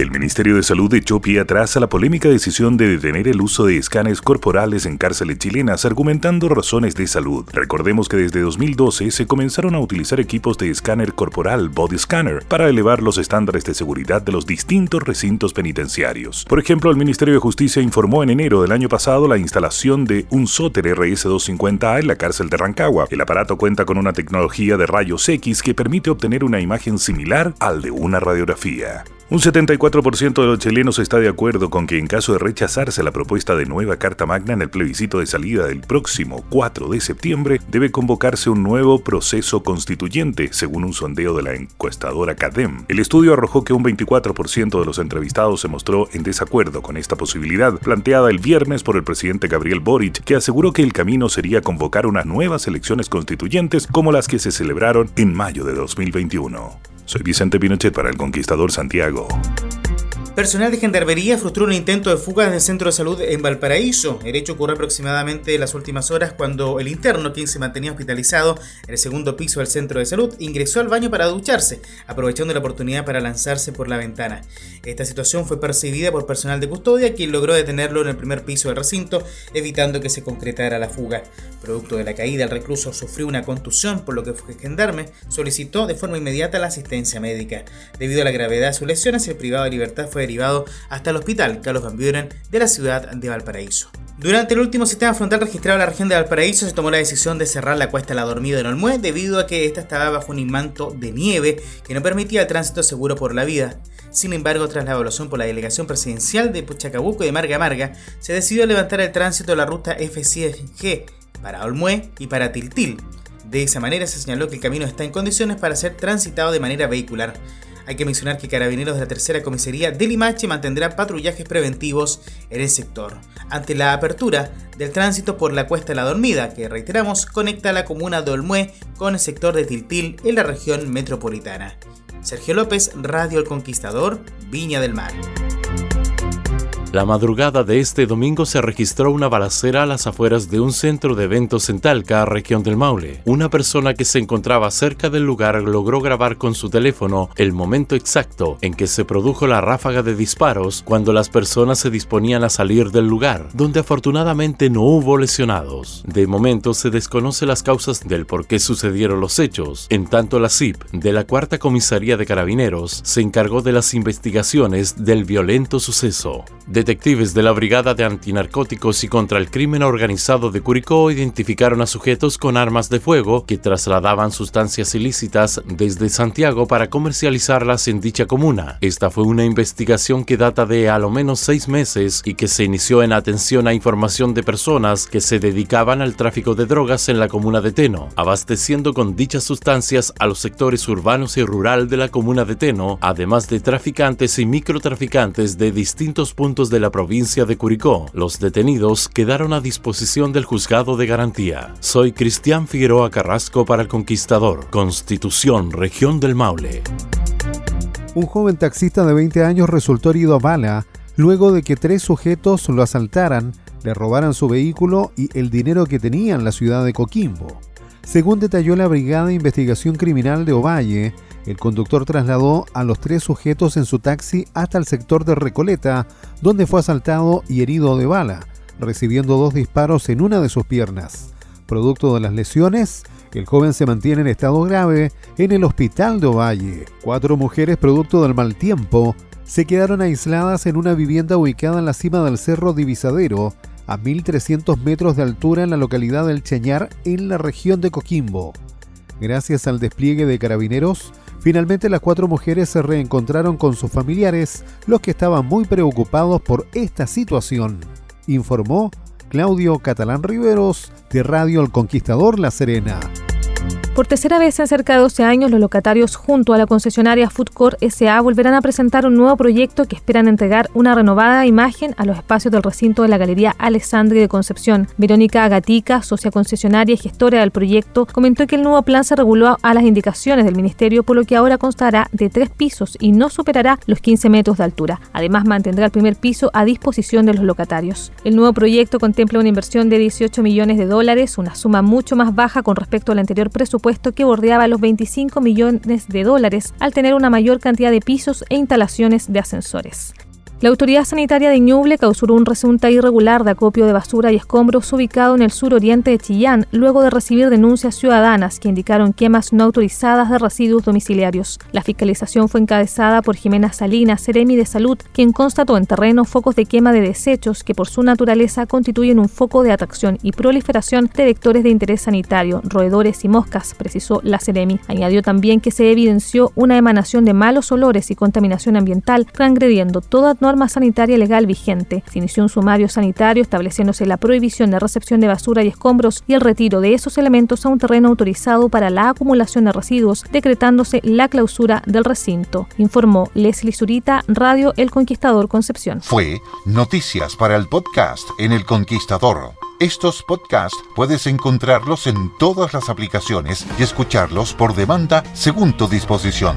El Ministerio de Salud echó pie atrás a la polémica decisión de detener el uso de escáneres corporales en cárceles chilenas, argumentando razones de salud. Recordemos que desde 2012 se comenzaron a utilizar equipos de escáner corporal, body scanner, para elevar los estándares de seguridad de los distintos recintos penitenciarios. Por ejemplo, el Ministerio de Justicia informó en enero del año pasado la instalación de un Soter RS-250A en la cárcel de Rancagua. El aparato cuenta con una tecnología de rayos X que permite obtener una imagen similar al de una radiografía. Un 74% de los chilenos está de acuerdo con que en caso de rechazarse la propuesta de nueva Carta Magna en el plebiscito de salida del próximo 4 de septiembre, debe convocarse un nuevo proceso constituyente, según un sondeo de la encuestadora CADEM. El estudio arrojó que un 24% de los entrevistados se mostró en desacuerdo con esta posibilidad, planteada el viernes por el presidente Gabriel Boric, que aseguró que el camino sería convocar unas nuevas elecciones constituyentes como las que se celebraron en mayo de 2021. Soy Vicente Pinochet para El Conquistador Santiago. Personal de Gendarmería frustró un intento de fuga del centro de salud en Valparaíso. El hecho ocurrió aproximadamente en las últimas horas cuando el interno, quien se mantenía hospitalizado en el segundo piso del centro de salud, ingresó al baño para ducharse, aprovechando la oportunidad para lanzarse por la ventana. Esta situación fue percibida por personal de custodia, quien logró detenerlo en el primer piso del recinto, evitando que se concretara la fuga. Producto de la caída, el recluso sufrió una contusión, por lo que fue gendarme solicitó de forma inmediata la asistencia médica. Debido a la gravedad de sus lesiones, el privado de libertad fue derivado hasta el hospital Carlos Van Buren de la ciudad de Valparaíso. Durante el último sistema frontal registrado en la región de Valparaíso se tomó la decisión de cerrar la cuesta La Dormida en Olmué debido a que esta estaba bajo un inmanto de nieve que no permitía el tránsito seguro por la vida. Sin embargo, tras la evaluación por la delegación presidencial de Puchacabuco y de Marga Marga, se decidió levantar el tránsito de la ruta F100G para Olmué y para Tiltil. De esa manera se señaló que el camino está en condiciones para ser transitado de manera vehicular. Hay que mencionar que Carabineros de la Tercera Comisaría de Limache mantendrá patrullajes preventivos en el sector, ante la apertura del tránsito por la Cuesta de la Dormida, que reiteramos conecta la comuna de Olmué con el sector de Tiltil en la región metropolitana. Sergio López, Radio El Conquistador, Viña del Mar. La madrugada de este domingo se registró una balacera a las afueras de un centro de eventos en Talca, región del Maule. Una persona que se encontraba cerca del lugar logró grabar con su teléfono el momento exacto en que se produjo la ráfaga de disparos cuando las personas se disponían a salir del lugar, donde afortunadamente no hubo lesionados. De momento se desconoce las causas del por qué sucedieron los hechos. En tanto la CIP de la Cuarta Comisaría de Carabineros se encargó de las investigaciones del violento suceso. Detectives de la Brigada de Antinarcóticos y contra el Crimen Organizado de Curicó identificaron a sujetos con armas de fuego que trasladaban sustancias ilícitas desde Santiago para comercializarlas en dicha comuna. Esta fue una investigación que data de a lo menos seis meses y que se inició en atención a información de personas que se dedicaban al tráfico de drogas en la comuna de Teno, abasteciendo con dichas sustancias a los sectores urbanos y rural de la comuna de Teno, además de traficantes y microtraficantes de distintos puntos de la provincia de Curicó. Los detenidos quedaron a disposición del juzgado de garantía. Soy Cristian Figueroa Carrasco para el Conquistador, Constitución, Región del Maule. Un joven taxista de 20 años resultó herido a bala luego de que tres sujetos lo asaltaran, le robaran su vehículo y el dinero que tenía en la ciudad de Coquimbo. Según detalló la Brigada de Investigación Criminal de Ovalle, El conductor trasladó a los tres sujetos en su taxi hasta el sector de Recoleta, donde fue asaltado y herido de bala, recibiendo dos disparos en una de sus piernas. Producto de las lesiones, el joven se mantiene en estado grave en el hospital de Ovalle. Cuatro mujeres, producto del mal tiempo, se quedaron aisladas en una vivienda ubicada en la cima del Cerro Divisadero, a 1.300 metros de altura en la localidad del Cheñar, en la región de Coquimbo. Gracias al despliegue de carabineros, finalmente las cuatro mujeres se reencontraron con sus familiares, los que estaban muy preocupados por esta situación, informó Claudio Catalán Riveros de Radio El Conquistador La Serena. Por tercera vez en cerca de 12 años, los locatarios junto a la concesionaria Foodcore SA volverán a presentar un nuevo proyecto que esperan entregar una renovada imagen a los espacios del recinto de la Galería Alexandri de Concepción. Verónica Agatica, socia concesionaria y gestora del proyecto, comentó que el nuevo plan se reguló a las indicaciones del Ministerio, por lo que ahora constará de tres pisos y no superará los 15 metros de altura. Además, mantendrá el primer piso a disposición de los locatarios. El nuevo proyecto contempla una inversión de 18 millones de dólares, una suma mucho más baja con respecto al anterior presupuesto que bordeaba los 25 millones de dólares al tener una mayor cantidad de pisos e instalaciones de ascensores. La autoridad sanitaria de Ñuble causó un resulta irregular de acopio de basura y escombros ubicado en el suroriente de Chillán, luego de recibir denuncias ciudadanas que indicaron quemas no autorizadas de residuos domiciliarios. La fiscalización fue encabezada por Jimena Salinas, Seremi de Salud, quien constató en terreno focos de quema de desechos que por su naturaleza constituyen un foco de atracción y proliferación de vectores de interés sanitario, roedores y moscas, precisó la Seremi. Añadió también que se evidenció una emanación de malos olores y contaminación ambiental, transgrediendo toda norma norma sanitaria legal vigente. Se inició un sumario sanitario estableciéndose la prohibición de recepción de basura y escombros y el retiro de esos elementos a un terreno autorizado para la acumulación de residuos, decretándose la clausura del recinto, informó Leslie Zurita, Radio El Conquistador Concepción. Fue Noticias para el podcast en El Conquistador. Estos podcasts puedes encontrarlos en todas las aplicaciones y escucharlos por demanda según tu disposición.